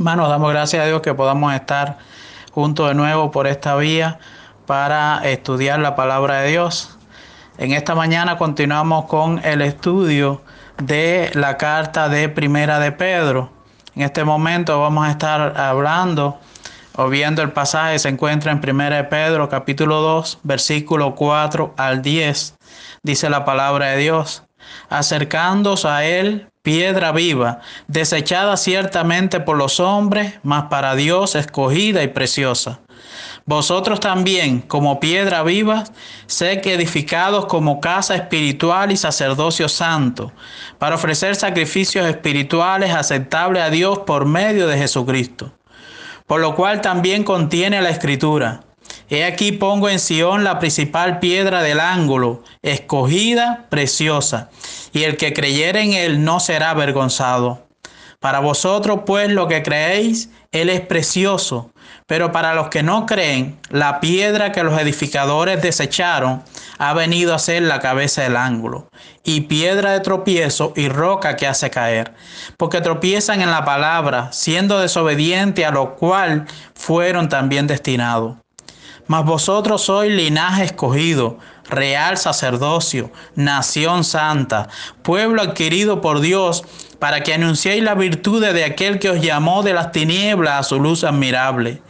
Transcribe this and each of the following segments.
Hermanos, damos gracias a Dios que podamos estar juntos de nuevo por esta vía para estudiar la palabra de Dios. En esta mañana continuamos con el estudio de la carta de Primera de Pedro. En este momento vamos a estar hablando o viendo el pasaje se encuentra en Primera de Pedro capítulo 2, versículo 4 al 10. Dice la palabra de Dios, acercándose a él piedra viva, desechada ciertamente por los hombres, mas para Dios escogida y preciosa. Vosotros también, como piedra viva, que edificados como casa espiritual y sacerdocio santo, para ofrecer sacrificios espirituales aceptables a Dios por medio de Jesucristo. Por lo cual también contiene la escritura. He aquí pongo en Sión la principal piedra del ángulo, escogida, preciosa y el que creyere en él no será avergonzado. Para vosotros, pues, lo que creéis, él es precioso, pero para los que no creen, la piedra que los edificadores desecharon ha venido a ser la cabeza del ángulo, y piedra de tropiezo y roca que hace caer, porque tropiezan en la palabra, siendo desobedientes a lo cual fueron también destinados. Mas vosotros sois linaje escogido, real sacerdocio, nación santa, pueblo adquirido por Dios, para que anunciéis la virtud de aquel que os llamó de las tinieblas a su luz admirable.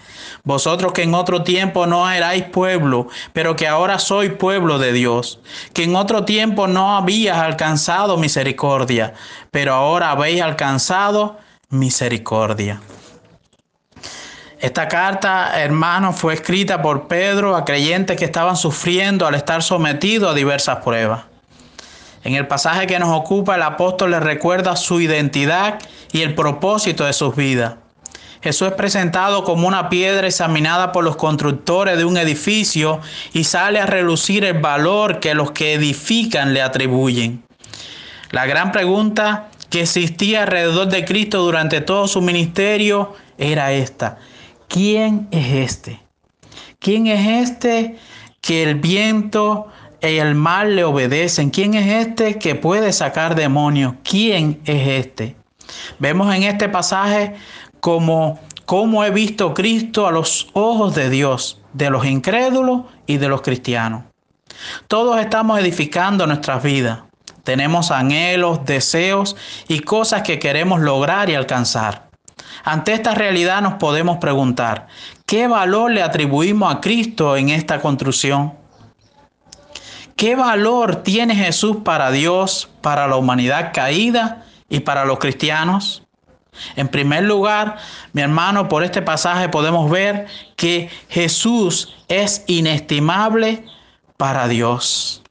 Vosotros que en otro tiempo no erais pueblo, pero que ahora sois pueblo de Dios, que en otro tiempo no habías alcanzado misericordia, pero ahora habéis alcanzado misericordia. Esta carta, hermano, fue escrita por Pedro a creyentes que estaban sufriendo al estar sometidos a diversas pruebas. En el pasaje que nos ocupa, el apóstol les recuerda su identidad y el propósito de sus vidas. Jesús es presentado como una piedra examinada por los constructores de un edificio y sale a relucir el valor que los que edifican le atribuyen. La gran pregunta que existía alrededor de Cristo durante todo su ministerio era esta. ¿Quién es este? ¿Quién es este que el viento y el mal le obedecen? ¿Quién es este que puede sacar demonios? ¿Quién es este? Vemos en este pasaje como cómo he visto Cristo a los ojos de Dios, de los incrédulos y de los cristianos. Todos estamos edificando nuestras vidas. Tenemos anhelos, deseos y cosas que queremos lograr y alcanzar. Ante esta realidad nos podemos preguntar, ¿qué valor le atribuimos a Cristo en esta construcción? ¿Qué valor tiene Jesús para Dios, para la humanidad caída y para los cristianos? En primer lugar, mi hermano, por este pasaje podemos ver que Jesús es inestimable para Dios.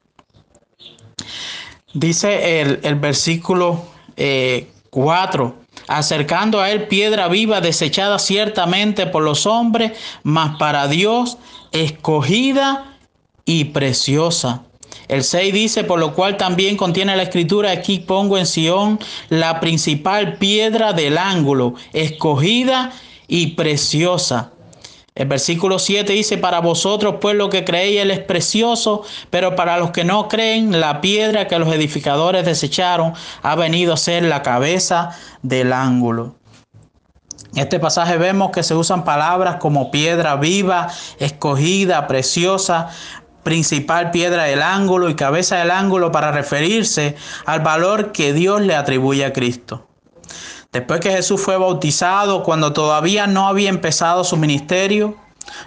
Dice el, versículo 4, eh, acercando a él piedra viva desechada ciertamente por los hombres, mas para Dios escogida y preciosa. El 6 dice, por lo cual también contiene la escritura, aquí pongo en Sión la principal piedra del ángulo, escogida y preciosa. El versículo 7 dice, para vosotros pues lo que creéis él es precioso, pero para los que no creen, la piedra que los edificadores desecharon ha venido a ser la cabeza del ángulo. En este pasaje vemos que se usan palabras como piedra viva, escogida, preciosa, principal piedra del ángulo y cabeza del ángulo para referirse al valor que Dios le atribuye a Cristo. Después que Jesús fue bautizado, cuando todavía no había empezado su ministerio,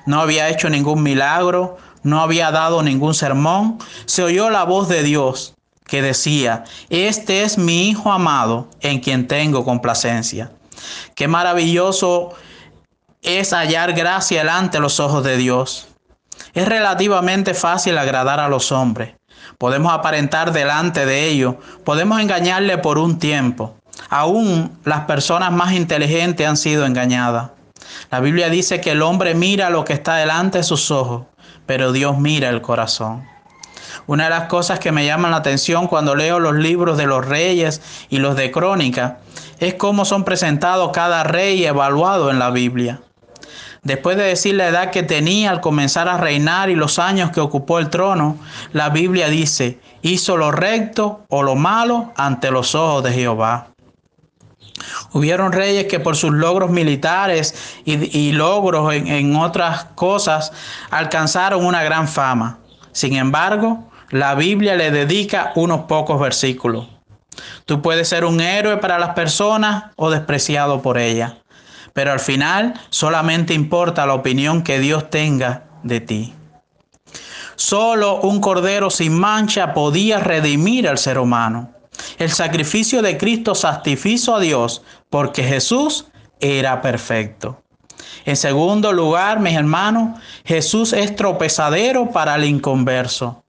no había hecho ningún milagro, no había dado ningún sermón, se oyó la voz de Dios que decía, este es mi Hijo amado en quien tengo complacencia. Qué maravilloso es hallar gracia delante de los ojos de Dios. Es relativamente fácil agradar a los hombres. Podemos aparentar delante de ellos, podemos engañarle por un tiempo, Aún las personas más inteligentes han sido engañadas. La Biblia dice que el hombre mira lo que está delante de sus ojos, pero Dios mira el corazón. Una de las cosas que me llaman la atención cuando leo los libros de los reyes y los de crónica es cómo son presentados cada rey evaluado en la Biblia. Después de decir la edad que tenía al comenzar a reinar y los años que ocupó el trono, la Biblia dice, hizo lo recto o lo malo ante los ojos de Jehová. Hubieron reyes que por sus logros militares y, logros en, en otras cosas alcanzaron una gran fama. Sin embargo, la Biblia le dedica unos pocos versículos. Tú puedes ser un héroe para las personas o despreciado por ellas, pero al final solamente importa la opinión que Dios tenga de ti. Solo un cordero sin mancha podía redimir al ser humano. El sacrificio de Cristo satisfizo a Dios porque Jesús era perfecto. En segundo lugar, mis hermanos, Jesús es tropezadero para el inconverso.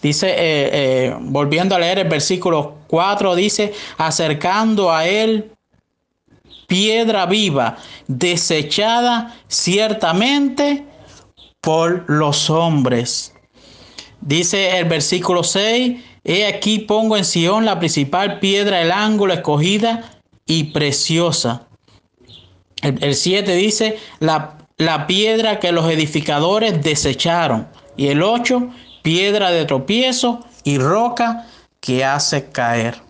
Dice, eh, eh, volviendo a leer el versículo 4, dice, acercando a él piedra viva, desechada ciertamente por los hombres. Dice el versículo 6, he aquí pongo en Sión la principal piedra del ángulo escogida y preciosa. El, 7 dice, la, la piedra que los edificadores desecharon. Y el 8, piedra de tropiezo y roca que hace caer.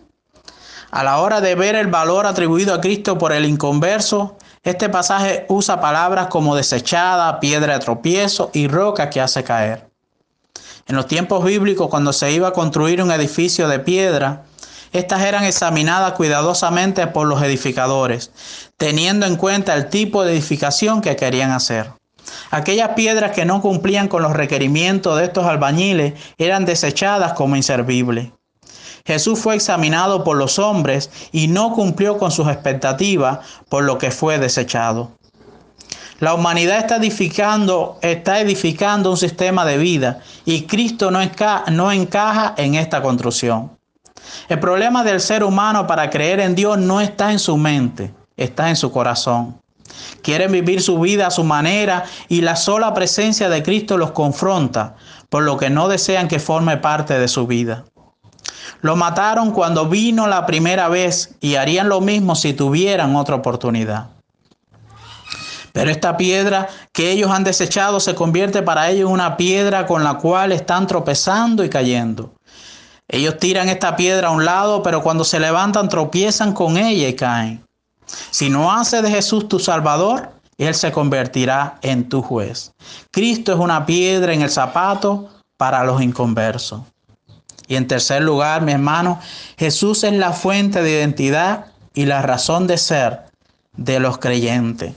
A la hora de ver el valor atribuido a Cristo por el inconverso, este pasaje usa palabras como desechada, piedra de tropiezo y roca que hace caer. En los tiempos bíblicos, cuando se iba a construir un edificio de piedra, estas eran examinadas cuidadosamente por los edificadores, teniendo en cuenta el tipo de edificación que querían hacer. Aquellas piedras que no cumplían con los requerimientos de estos albañiles eran desechadas como inservibles. Jesús fue examinado por los hombres y no cumplió con sus expectativas, por lo que fue desechado. La humanidad está edificando, está edificando un sistema de vida y Cristo no, no encaja en esta construcción. El problema del ser humano para creer en Dios no está en su mente, está en su corazón. Quieren vivir su vida a su manera y la sola presencia de Cristo los confronta, por lo que no desean que forme parte de su vida. Lo mataron cuando vino la primera vez y harían lo mismo si tuvieran otra oportunidad. Pero esta piedra que ellos han desechado se convierte para ellos en una piedra con la cual están tropezando y cayendo. Ellos tiran esta piedra a un lado, pero cuando se levantan tropiezan con ella y caen. Si no haces de Jesús tu Salvador, Él se convertirá en tu juez. Cristo es una piedra en el zapato para los inconversos. Y en tercer lugar, mi hermano, Jesús es la fuente de identidad y la razón de ser de los creyentes.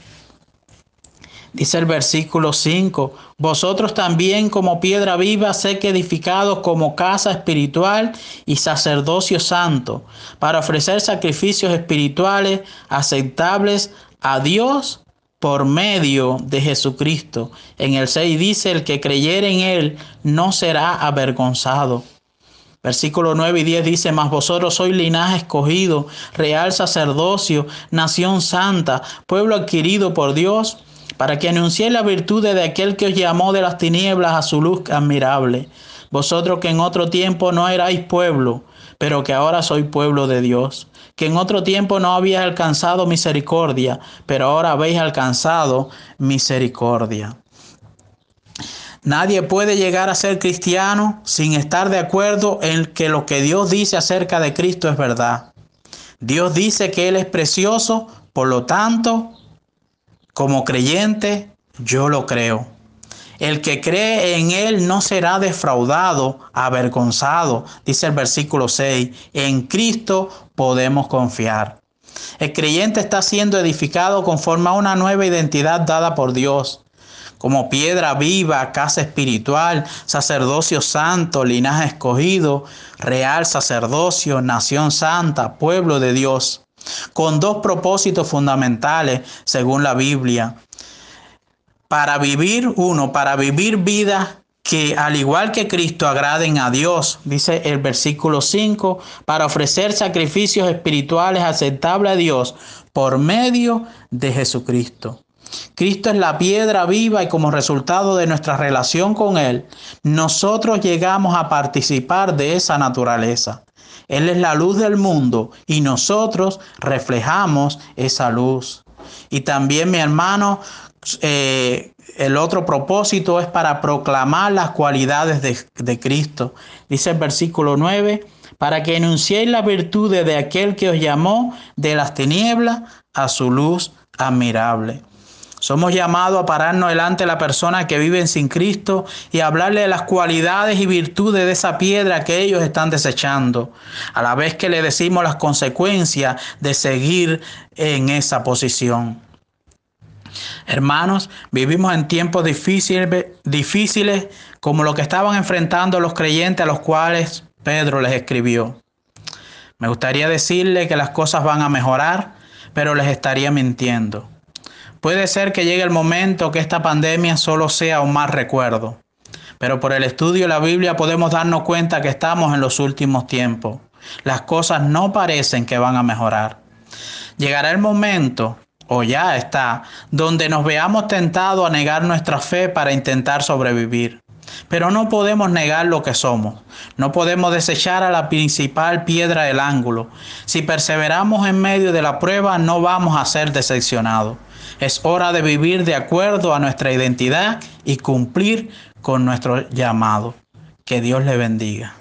Dice el versículo 5, vosotros también como piedra viva, sé que edificados como casa espiritual y sacerdocio santo, para ofrecer sacrificios espirituales aceptables a Dios por medio de Jesucristo. En el 6 dice, el que creyere en él no será avergonzado. Versículo 9 y 10 dice, mas vosotros sois linaje escogido, real sacerdocio, nación santa, pueblo adquirido por Dios para que anunciéis la virtud de aquel que os llamó de las tinieblas a su luz admirable. Vosotros que en otro tiempo no erais pueblo, pero que ahora sois pueblo de Dios, que en otro tiempo no habíais alcanzado misericordia, pero ahora habéis alcanzado misericordia. Nadie puede llegar a ser cristiano sin estar de acuerdo en que lo que Dios dice acerca de Cristo es verdad. Dios dice que Él es precioso, por lo tanto, como creyente, yo lo creo. El que cree en Él no será defraudado, avergonzado, dice el versículo 6. En Cristo podemos confiar. El creyente está siendo edificado conforme a una nueva identidad dada por Dios, como piedra viva, casa espiritual, sacerdocio santo, linaje escogido, real sacerdocio, nación santa, pueblo de Dios con dos propósitos fundamentales según la Biblia. Para vivir, uno, para vivir vida que al igual que Cristo agraden a Dios, dice el versículo 5, para ofrecer sacrificios espirituales aceptables a Dios por medio de Jesucristo. Cristo es la piedra viva y como resultado de nuestra relación con Él, nosotros llegamos a participar de esa naturaleza. Él es la luz del mundo y nosotros reflejamos esa luz. Y también, mi hermano, eh, el otro propósito es para proclamar las cualidades de, de Cristo. Dice el versículo 9, para que enunciéis las virtudes de aquel que os llamó de las tinieblas a su luz admirable. Somos llamados a pararnos delante de la persona que vive sin Cristo y hablarle de las cualidades y virtudes de esa piedra que ellos están desechando, a la vez que le decimos las consecuencias de seguir en esa posición. Hermanos, vivimos en tiempos difíciles, difíciles como lo que estaban enfrentando los creyentes a los cuales Pedro les escribió. Me gustaría decirle que las cosas van a mejorar, pero les estaría mintiendo. Puede ser que llegue el momento que esta pandemia solo sea un mal recuerdo, pero por el estudio de la Biblia podemos darnos cuenta que estamos en los últimos tiempos. Las cosas no parecen que van a mejorar. Llegará el momento, o ya está, donde nos veamos tentados a negar nuestra fe para intentar sobrevivir. Pero no podemos negar lo que somos. No podemos desechar a la principal piedra del ángulo. Si perseveramos en medio de la prueba, no vamos a ser decepcionados. Es hora de vivir de acuerdo a nuestra identidad y cumplir con nuestro llamado. Que Dios le bendiga.